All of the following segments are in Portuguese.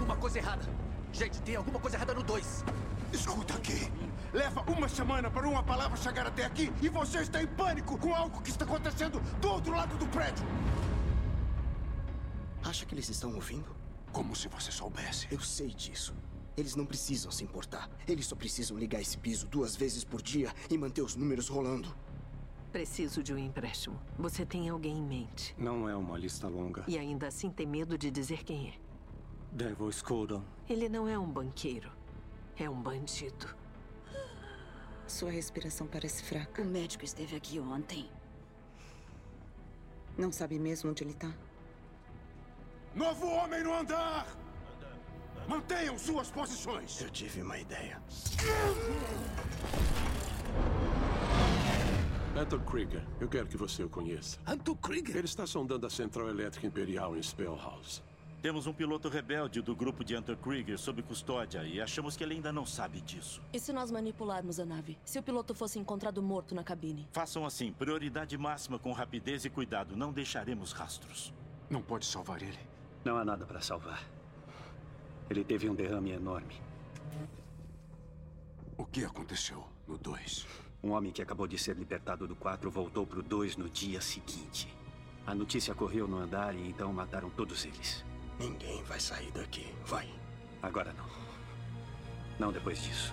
alguma coisa errada. Gente, tem alguma coisa errada no 2. Escuta aqui. Leva uma semana para uma palavra chegar até aqui e você está em pânico com algo que está acontecendo do outro lado do prédio. Acha que eles estão ouvindo? Como se você soubesse. Eu sei disso. Eles não precisam se importar. Eles só precisam ligar esse piso duas vezes por dia e manter os números rolando. Preciso de um empréstimo. Você tem alguém em mente. Não é uma lista longa. E ainda assim tem medo de dizer quem é. Devil Scuddon. Ele não é um banqueiro. É um bandido. Sua respiração parece fraca. O médico esteve aqui ontem. Não sabe mesmo onde ele está? Novo homem no andar! Mantenham suas posições! Eu tive uma ideia. Anton Krieger, eu quero que você o conheça. Anton Krieger? Ele está sondando a central elétrica imperial em Spellhouse. Temos um piloto rebelde do grupo de Hunter Krieger sob custódia e achamos que ele ainda não sabe disso. E se nós manipularmos a nave? Se o piloto fosse encontrado morto na cabine? Façam assim, prioridade máxima com rapidez e cuidado. Não deixaremos rastros. Não pode salvar ele. Não há nada para salvar. Ele teve um derrame enorme. O que aconteceu no 2? Um homem que acabou de ser libertado do 4 voltou para o 2 no dia seguinte. A notícia correu no andar e então mataram todos eles. Ninguém vai sair daqui. Vai. Agora não. Não depois disso.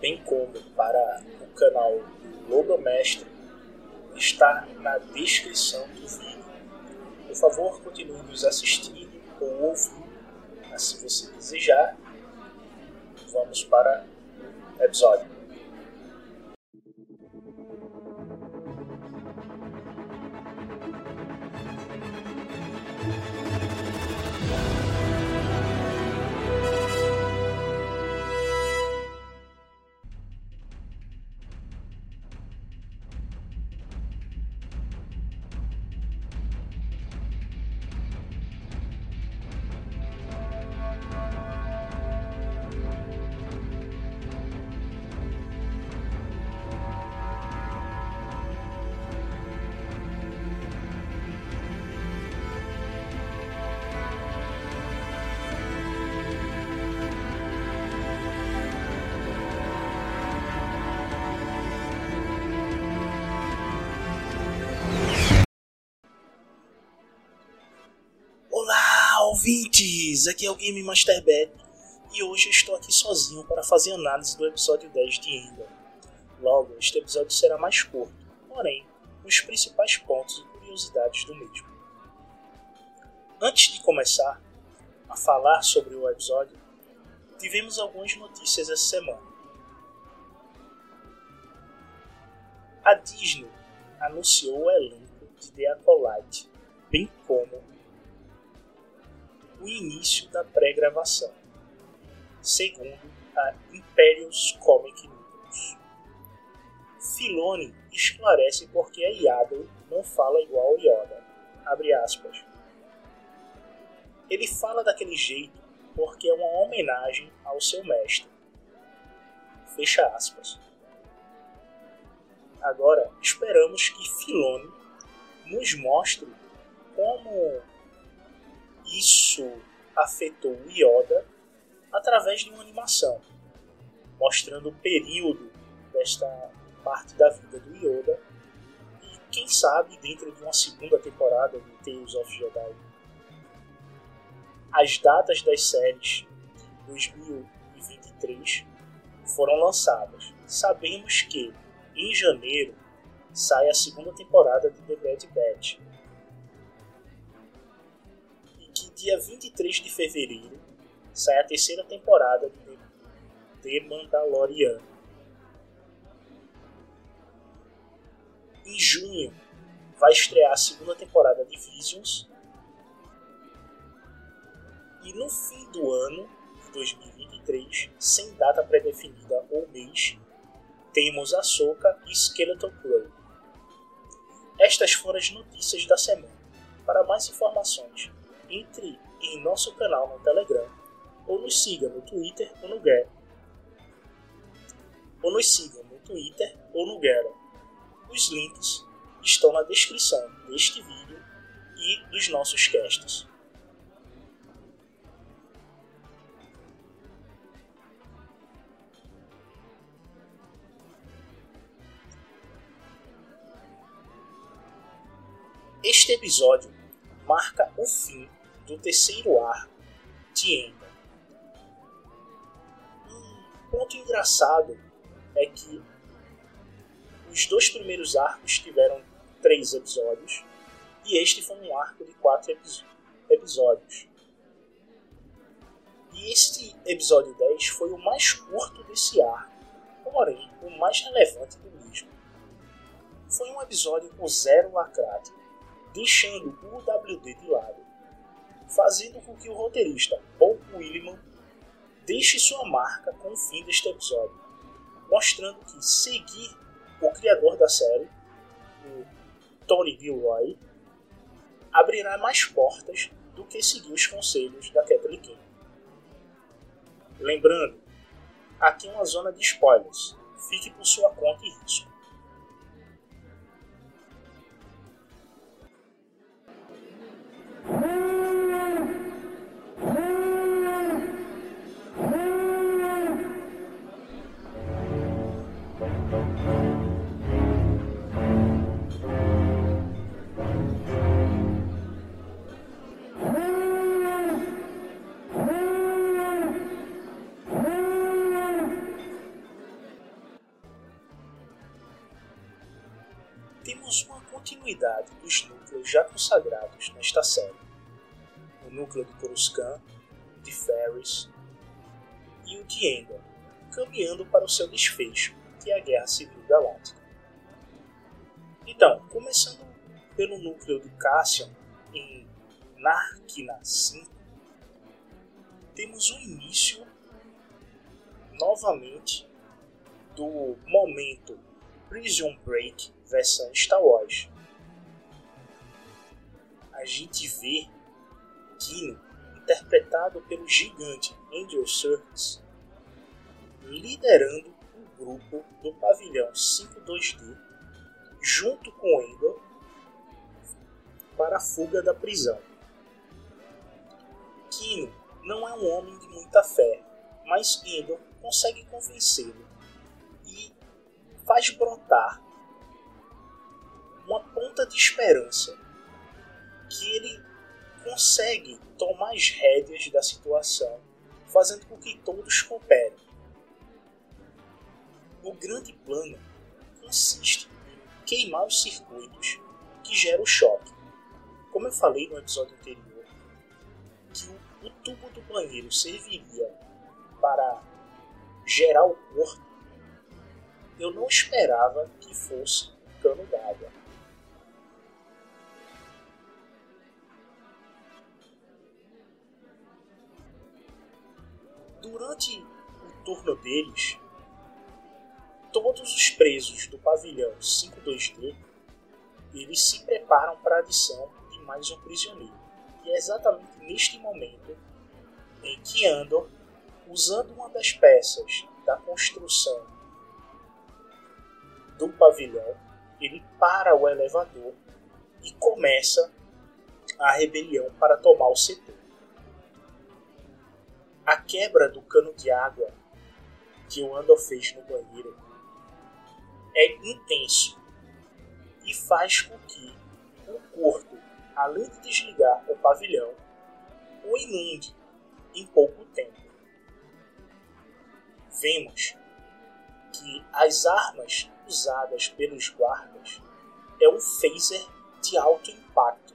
bem como para o canal Logomestre, está na descrição do vídeo. Por favor, continue nos assistindo ou ouvindo, se você desejar, vamos para o episódio. Ouvintes! Aqui é o Game Master Bet e hoje eu estou aqui sozinho para fazer análise do episódio 10 de Endor. Logo, este episódio será mais curto, porém, os principais pontos e curiosidades do mesmo. Antes de começar a falar sobre o episódio, tivemos algumas notícias essa semana. A Disney anunciou o elenco de The Acolyte, bem como o início da pré-gravação, segundo a Imperius Comic News. Filoni esclarece porque a Yaddle não fala igual ao Yoda. Abre aspas. Ele fala daquele jeito porque é uma homenagem ao seu mestre. Fecha aspas. Agora, esperamos que Filoni nos mostre como isso afetou o Yoda através de uma animação, mostrando o período desta parte da vida do Yoda e quem sabe dentro de uma segunda temporada de Tales of Jedi. As datas das séries de 2023 foram lançadas. Sabemos que em janeiro sai a segunda temporada de The Bad Batch. Dia 23 de fevereiro sai a terceira temporada de The Mandalorian. Em junho vai estrear a segunda temporada de Visions. E no fim do ano de 2023, sem data pré-definida ou mês, temos Ahsoka e Skeleton Crew. Estas foram as notícias da semana. Para mais informações, entre em nosso canal no Telegram ou nos siga no Twitter ou no Gero. Ou nos sigam no Twitter ou no Gero. Os links estão na descrição deste vídeo e dos nossos casts. Este episódio marca o fim do terceiro arco de Ender. Um ponto engraçado é que os dois primeiros arcos tiveram três episódios e este foi um arco de quatro episódios. E este episódio 10 foi o mais curto desse arco, porém o mais relevante do mesmo. Foi um episódio com zero lacrate deixando o WD de lado, fazendo com que o roteirista Paul Williman deixe sua marca com o fim deste episódio, mostrando que seguir o criador da série, o Tony Gilroy, abrirá mais portas do que seguir os conselhos da Kathleen King. Lembrando, aqui é uma zona de spoilers, fique por sua conta e risco. Continuidade dos núcleos já consagrados nesta série. O núcleo de Coruscant, de Ferris e o de Endor, caminhando para o seu desfecho, que é a Guerra Civil Galáctica. Então, começando pelo núcleo de Cassian em Narkina 5, temos o início novamente do momento Prison Break versão Star Wars. A gente vê Kino interpretado pelo gigante Andrew Serkis liderando o grupo do pavilhão 52D junto com Endor para a fuga da prisão. Kino não é um homem de muita fé, mas Endor consegue convencê-lo e faz brotar uma ponta de esperança que ele consegue tomar as rédeas da situação, fazendo com que todos cooperem. O grande plano consiste em queimar os circuitos que geram o choque. Como eu falei no episódio anterior, que o, tubo do banheiro serviria para gerar o corpo, eu não esperava que fosse cano d'água. Durante o turno deles, todos os presos do pavilhão 52D eles se preparam para a adição de mais um prisioneiro. E é exatamente neste momento em que Andor, usando uma das peças da construção do pavilhão, ele para o elevador e começa a rebelião para tomar o setor. A quebra do cano de água que o Andor fez no banheiro é intenso e faz com que o corpo, além de desligar o pavilhão, o inunde em pouco tempo. Vemos que as armas usadas pelos guardas é um phaser de alto impacto,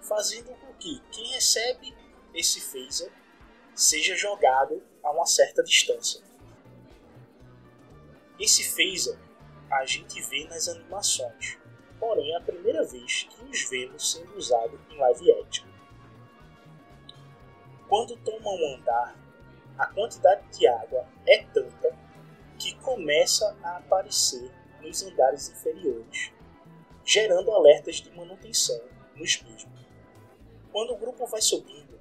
fazendo com que quem recebe esse phaser seja jogado a uma certa distância. Esse phaser a gente vê nas animações, porém é a primeira vez que os vemos sendo usado em live action. Quando toma um andar, a quantidade de água é tanta que começa a aparecer nos andares inferiores, gerando alertas de manutenção nos mesmos. Quando o grupo vai subindo,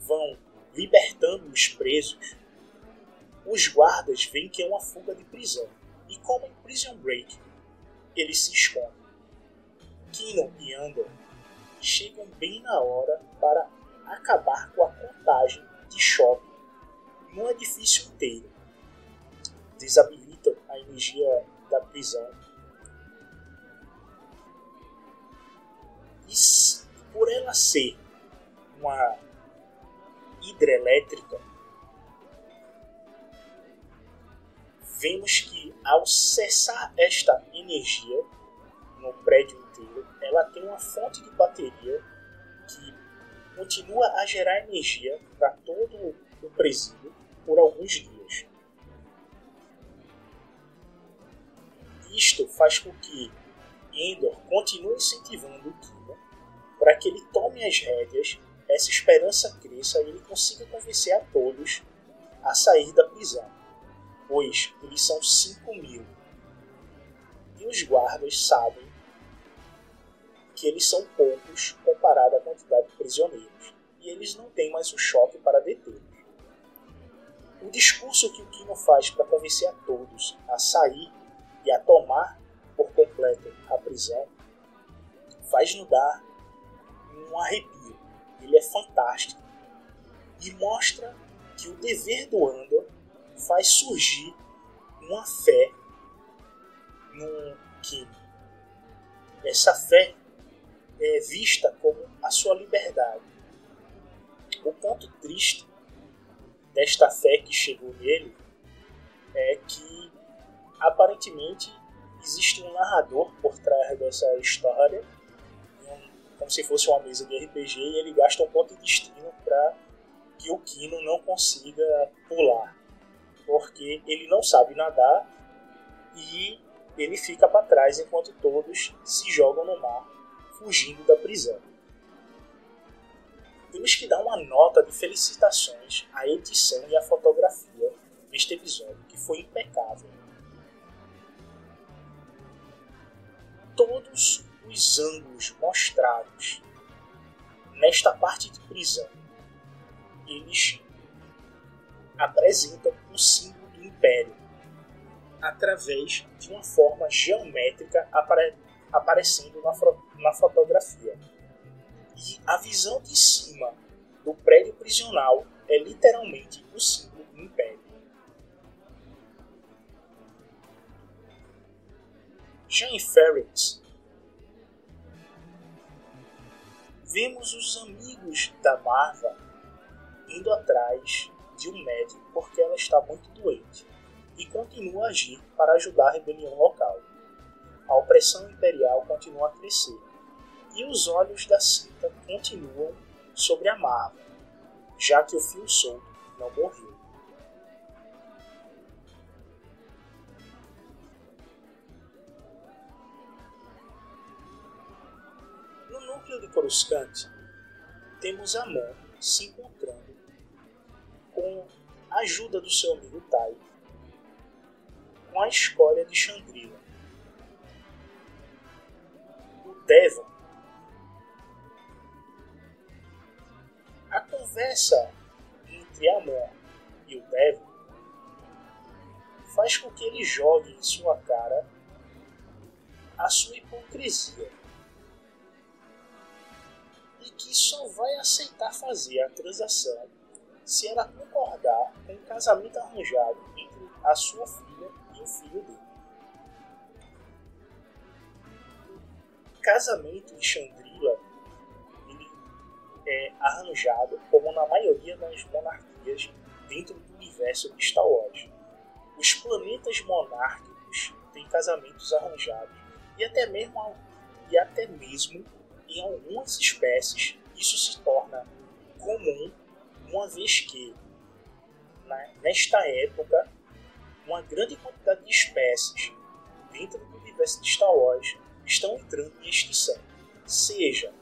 vão libertando os presos, os guardas veem que é uma fuga de prisão. E como em Prison Break, eles se escondem. Kino e Andor chegam bem na hora para acabar com a contagem ao cessar esta energia no prédio inteiro, ela tem uma fonte de bateria que continua a gerar energia para todo o presídio por alguns dias. Isto faz com que Endor continue incentivando o Kino para que ele tome as rédeas, essa esperança cresça e ele consiga convencer a todos a sair da prisão pois eles são 5 mil. E os guardas sabem que eles são poucos comparado à quantidade de prisioneiros, e eles não têm mais o choque para detê-los. O discurso que o Kino faz para convencer a todos a sair e a tomar por completo a prisão faz-nos dar um arrepio. Ele é fantástico e mostra que o dever do Andor faz surgir uma fé no que essa fé é vista como a sua liberdade. O ponto triste desta fé que chegou nele é que aparentemente existe um narrador por trás dessa história, como se fosse uma mesa de RPG, e ele gasta um ponto de destino para que o Kino não consiga pular porque ele não sabe nadar e ele fica para trás enquanto todos se jogam no mar, fugindo da prisão. Temos que dar uma nota de felicitações à edição e à fotografia neste episódio, que foi impecável. Todos os ângulos mostrados nesta parte de prisão, eles apresentam o símbolo do Império através de uma forma geométrica apare aparecendo na, na fotografia. E a visão de cima do prédio prisional é literalmente o símbolo do Império. Já em Ferrets, vemos os amigos da Marva indo atrás de um médico porque ela está muito doente e continua a agir para ajudar a rebelião local. A opressão imperial continua a crescer e os olhos da cinta continuam sobre a Marva, já que o fio solto não morreu. No núcleo de Coruscant, temos Amon se encontrando ajuda do seu amigo Tai com a escória de Chandrila. O Devon. A conversa entre Amon e o Devon faz com que ele jogue em sua cara a sua hipocrisia e que só vai aceitar fazer a transação se ela concordar com o casamento arranjado entre a sua filha e o filho dele. O casamento de Chandrila ele é arranjado como na maioria das monarquias dentro do universo de Star Wars. Os planetas monárquicos têm casamentos arranjados e até mesmo, e até mesmo em algumas espécies isso se torna comum, uma vez que né, nesta época uma grande quantidade de espécies dentro do universo de Star Wars estão entrando em extinção, seja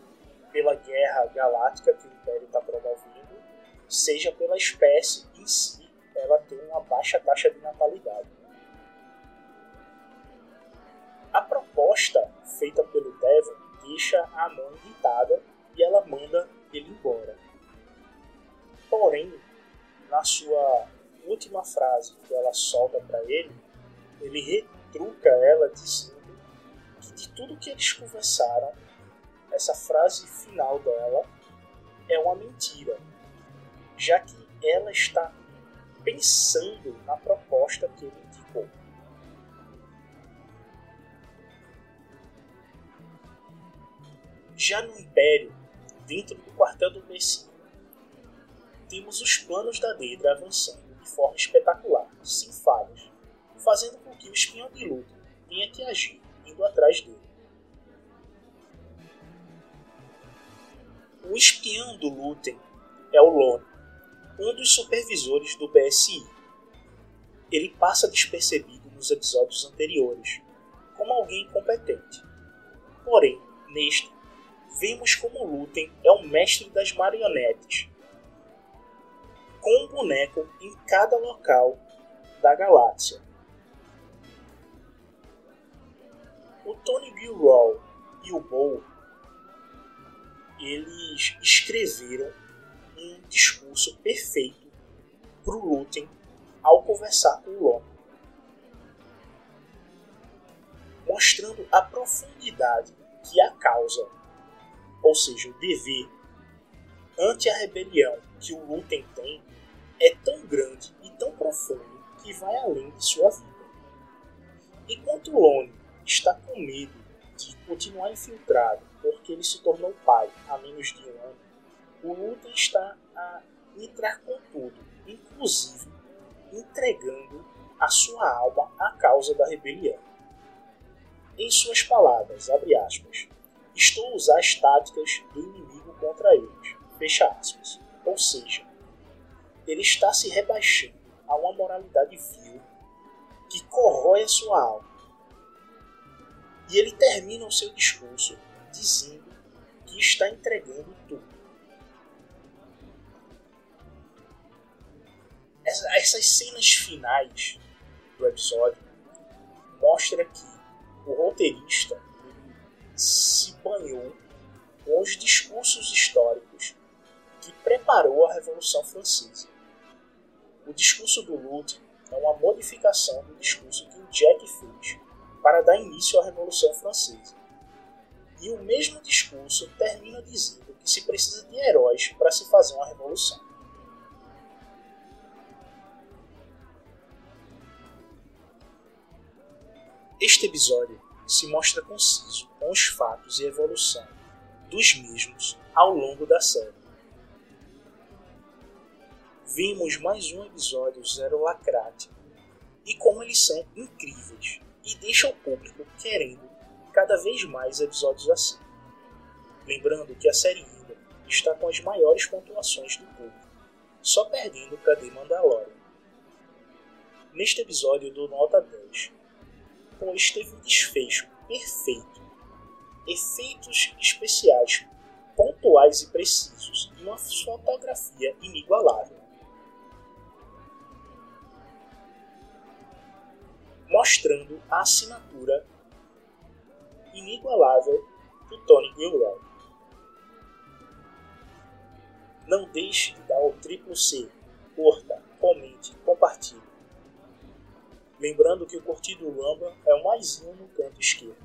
pela guerra galáctica que o Império está promovendo, seja pela espécie em si, ela tem uma baixa taxa de natalidade. A proposta feita pelo Devon deixa a mão irritada e ela manda ele embora. Porém, na sua última frase que ela solta para ele, ele retruca ela dizendo que de tudo que eles conversaram, essa frase final dela é uma mentira, já que ela está pensando na proposta que ele indicou. Já no Império, dentro do quartel do Messi, temos os planos da Dedra avançando de forma espetacular, sem falhas, fazendo com que o espião de luta tenha que agir indo atrás dele. O espião do Luten é o Lone, um dos supervisores do BSI. Ele passa despercebido nos episódios anteriores, como alguém incompetente. Porém, neste, vemos como Luten é o mestre das marionetes, com um boneco em cada local da galáxia. O Tony Gilroy e o Bo eles escreveram um discurso perfeito para o Luten ao conversar com o Lon, mostrando a profundidade que a causa ou seja, o dever ante a rebelião que o Lúten tem, é tão grande e tão profundo que vai além de sua vida. Enquanto Lone está com medo de continuar infiltrado porque ele se tornou pai há menos de um ano, o Lúten está a entrar com tudo, inclusive entregando a sua alma à causa da rebelião. Em suas palavras, abre aspas, Estou a usar as táticas do inimigo contra eles. Fecha aspas. Ou seja, ele está se rebaixando a uma moralidade vil que corrói a sua alma. E ele termina o seu discurso dizendo que está entregando tudo. Essas cenas finais do episódio mostra que o roteirista se banhou com os discursos históricos que preparou a Revolução Francesa. O discurso do Lute é uma modificação do discurso que o Jack fez para dar início à Revolução Francesa. E o mesmo discurso termina dizendo que se precisa de heróis para se fazer uma revolução. Este episódio se mostra conciso com os fatos e evolução dos mesmos ao longo da série. Vimos mais um episódio Zero Lacrate e como eles são incríveis e deixam o público querendo cada vez mais episódios assim. Lembrando que a série ainda está com as maiores pontuações do público, só perdendo para The Mandalorian. Neste episódio dou nota 10, pois teve um desfecho perfeito, efeitos especiais pontuais e precisos e uma fotografia inigualável. Mostrando a assinatura inigualável do Tony Gilroy. Não deixe de dar o triplo C, curta, comente, compartilhe. Lembrando que o curtir do Rumble é o maisinho no canto esquerdo.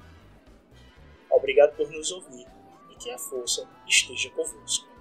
Obrigado por nos ouvir e que a força esteja convosco.